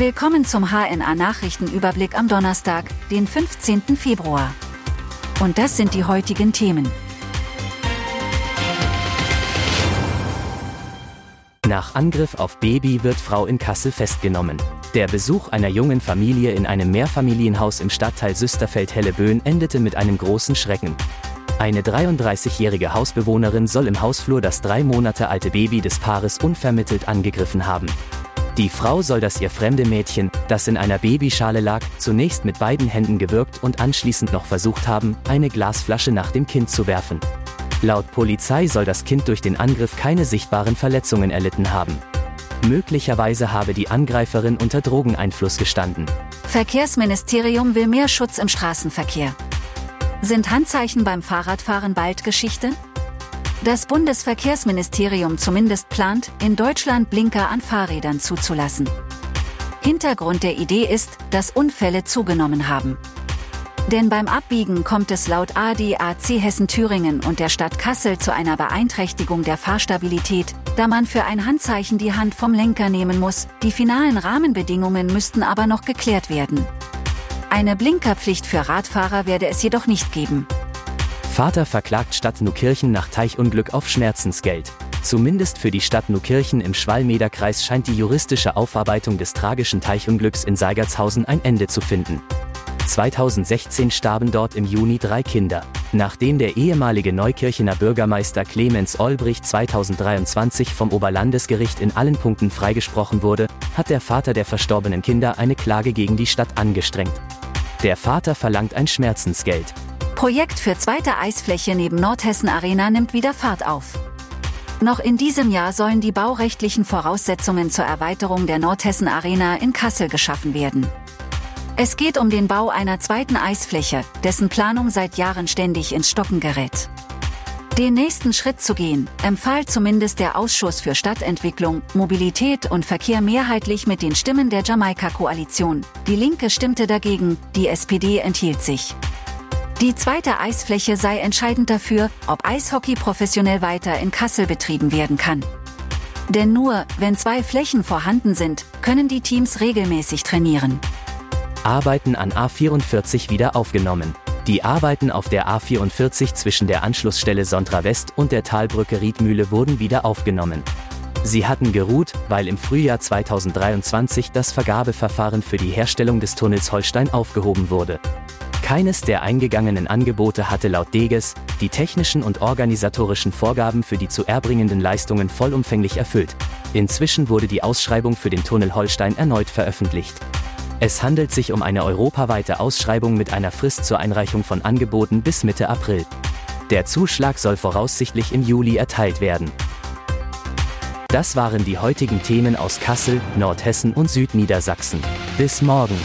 Willkommen zum HNA Nachrichtenüberblick am Donnerstag, den 15. Februar. Und das sind die heutigen Themen. Nach Angriff auf Baby wird Frau in Kassel festgenommen. Der Besuch einer jungen Familie in einem Mehrfamilienhaus im Stadtteil Süsterfeld-Helleböen endete mit einem großen Schrecken. Eine 33-jährige Hausbewohnerin soll im Hausflur das drei Monate alte Baby des Paares unvermittelt angegriffen haben. Die Frau soll das ihr fremde Mädchen, das in einer Babyschale lag, zunächst mit beiden Händen gewürgt und anschließend noch versucht haben, eine Glasflasche nach dem Kind zu werfen. Laut Polizei soll das Kind durch den Angriff keine sichtbaren Verletzungen erlitten haben. Möglicherweise habe die Angreiferin unter Drogeneinfluss gestanden. Verkehrsministerium will mehr Schutz im Straßenverkehr. Sind Handzeichen beim Fahrradfahren bald Geschichte? Das Bundesverkehrsministerium zumindest plant, in Deutschland Blinker an Fahrrädern zuzulassen. Hintergrund der Idee ist, dass Unfälle zugenommen haben. Denn beim Abbiegen kommt es laut ADAC Hessen-Thüringen und der Stadt Kassel zu einer Beeinträchtigung der Fahrstabilität, da man für ein Handzeichen die Hand vom Lenker nehmen muss, die finalen Rahmenbedingungen müssten aber noch geklärt werden. Eine Blinkerpflicht für Radfahrer werde es jedoch nicht geben. Vater verklagt Stadt Nukirchen nach Teichunglück auf Schmerzensgeld. Zumindest für die Stadt Nukirchen im Schwalmederkreis scheint die juristische Aufarbeitung des tragischen Teichunglücks in Seigertshausen ein Ende zu finden. 2016 starben dort im Juni drei Kinder. Nachdem der ehemalige Neukirchener Bürgermeister Clemens Olbricht 2023 vom Oberlandesgericht in allen Punkten freigesprochen wurde, hat der Vater der verstorbenen Kinder eine Klage gegen die Stadt angestrengt. Der Vater verlangt ein Schmerzensgeld. Projekt für zweite Eisfläche neben Nordhessen Arena nimmt wieder Fahrt auf. Noch in diesem Jahr sollen die baurechtlichen Voraussetzungen zur Erweiterung der Nordhessen Arena in Kassel geschaffen werden. Es geht um den Bau einer zweiten Eisfläche, dessen Planung seit Jahren ständig ins Stocken gerät. Den nächsten Schritt zu gehen, empfahl zumindest der Ausschuss für Stadtentwicklung, Mobilität und Verkehr mehrheitlich mit den Stimmen der Jamaika-Koalition. Die Linke stimmte dagegen, die SPD enthielt sich. Die zweite Eisfläche sei entscheidend dafür, ob Eishockey professionell weiter in Kassel betrieben werden kann. Denn nur, wenn zwei Flächen vorhanden sind, können die Teams regelmäßig trainieren. Arbeiten an A44 wieder aufgenommen. Die Arbeiten auf der A44 zwischen der Anschlussstelle Sontra West und der Talbrücke Riedmühle wurden wieder aufgenommen. Sie hatten geruht, weil im Frühjahr 2023 das Vergabeverfahren für die Herstellung des Tunnels Holstein aufgehoben wurde. Keines der eingegangenen Angebote hatte laut Deges die technischen und organisatorischen Vorgaben für die zu erbringenden Leistungen vollumfänglich erfüllt. Inzwischen wurde die Ausschreibung für den Tunnel Holstein erneut veröffentlicht. Es handelt sich um eine europaweite Ausschreibung mit einer Frist zur Einreichung von Angeboten bis Mitte April. Der Zuschlag soll voraussichtlich im Juli erteilt werden. Das waren die heutigen Themen aus Kassel, Nordhessen und Südniedersachsen. Bis morgen.